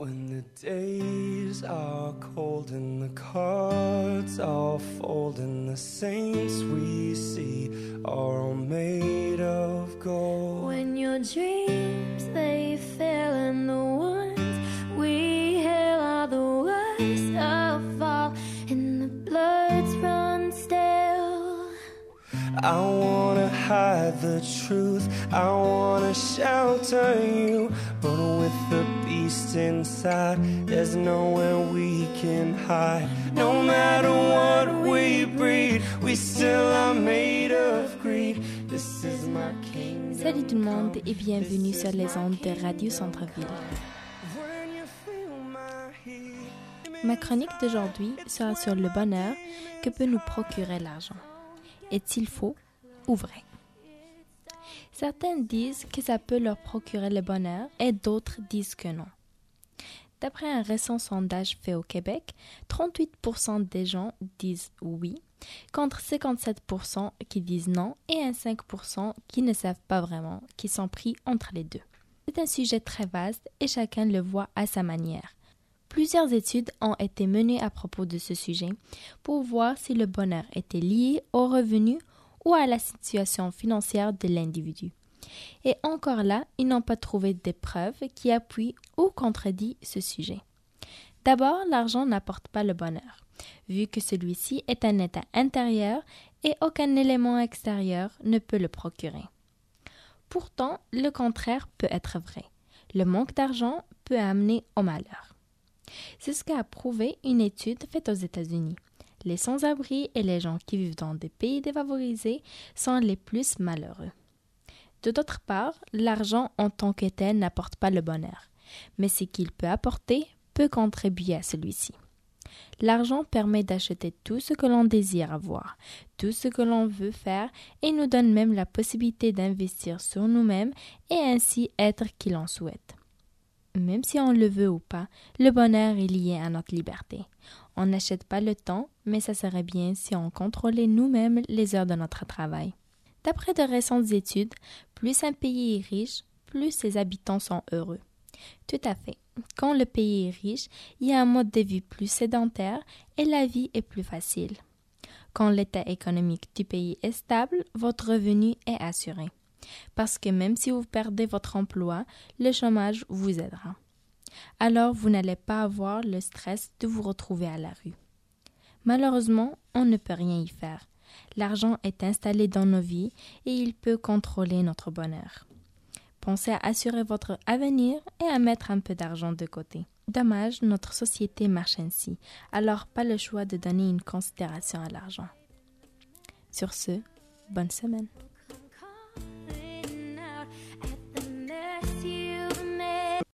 When the days are cold and the cards all fold and the saints we see are all made of gold. When your dreams they fail and the ones we hail are the worst of all and the bloods run stale. I hide the truth, I wanna shelter you, but with the beast inside, there's nowhere we can hide. No matter what we breed, we still are made of greed. This is my kingdom. Salut tout le monde et bienvenue sur les ondes de Radio Centre-Ville. Ma chronique d'aujourd'hui sera sur le bonheur que peut nous procurer l'argent. Est-il faux ou vrai? Certains disent que ça peut leur procurer le bonheur et d'autres disent que non. D'après un récent sondage fait au Québec, 38% des gens disent oui, contre 57% qui disent non et un 5% qui ne savent pas vraiment, qui sont pris entre les deux. C'est un sujet très vaste et chacun le voit à sa manière. Plusieurs études ont été menées à propos de ce sujet pour voir si le bonheur était lié au revenu ou à la situation financière de l'individu. Et encore là, ils n'ont pas trouvé des preuves qui appuient ou contredisent ce sujet. D'abord, l'argent n'apporte pas le bonheur, vu que celui-ci est un état intérieur et aucun élément extérieur ne peut le procurer. Pourtant, le contraire peut être vrai. Le manque d'argent peut amener au malheur. C'est ce qu'a prouvé une étude faite aux États-Unis. Les sans-abri et les gens qui vivent dans des pays défavorisés sont les plus malheureux. De d'autre part, l'argent en tant que tel n'apporte pas le bonheur, mais ce qu'il peut apporter peut contribuer à celui-ci. L'argent permet d'acheter tout ce que l'on désire avoir, tout ce que l'on veut faire et nous donne même la possibilité d'investir sur nous-mêmes et ainsi être qui l'on souhaite. Même si on le veut ou pas, le bonheur est lié à notre liberté. On n'achète pas le temps, mais ça serait bien si on contrôlait nous-mêmes les heures de notre travail. D'après de récentes études, plus un pays est riche, plus ses habitants sont heureux. Tout à fait. Quand le pays est riche, il y a un mode de vie plus sédentaire et la vie est plus facile. Quand l'état économique du pays est stable, votre revenu est assuré. Parce que même si vous perdez votre emploi, le chômage vous aidera. Alors vous n'allez pas avoir le stress de vous retrouver à la rue. Malheureusement, on ne peut rien y faire. L'argent est installé dans nos vies et il peut contrôler notre bonheur. Pensez à assurer votre avenir et à mettre un peu d'argent de côté. Dommage, notre société marche ainsi, alors pas le choix de donner une considération à l'argent. Sur ce, bonne semaine.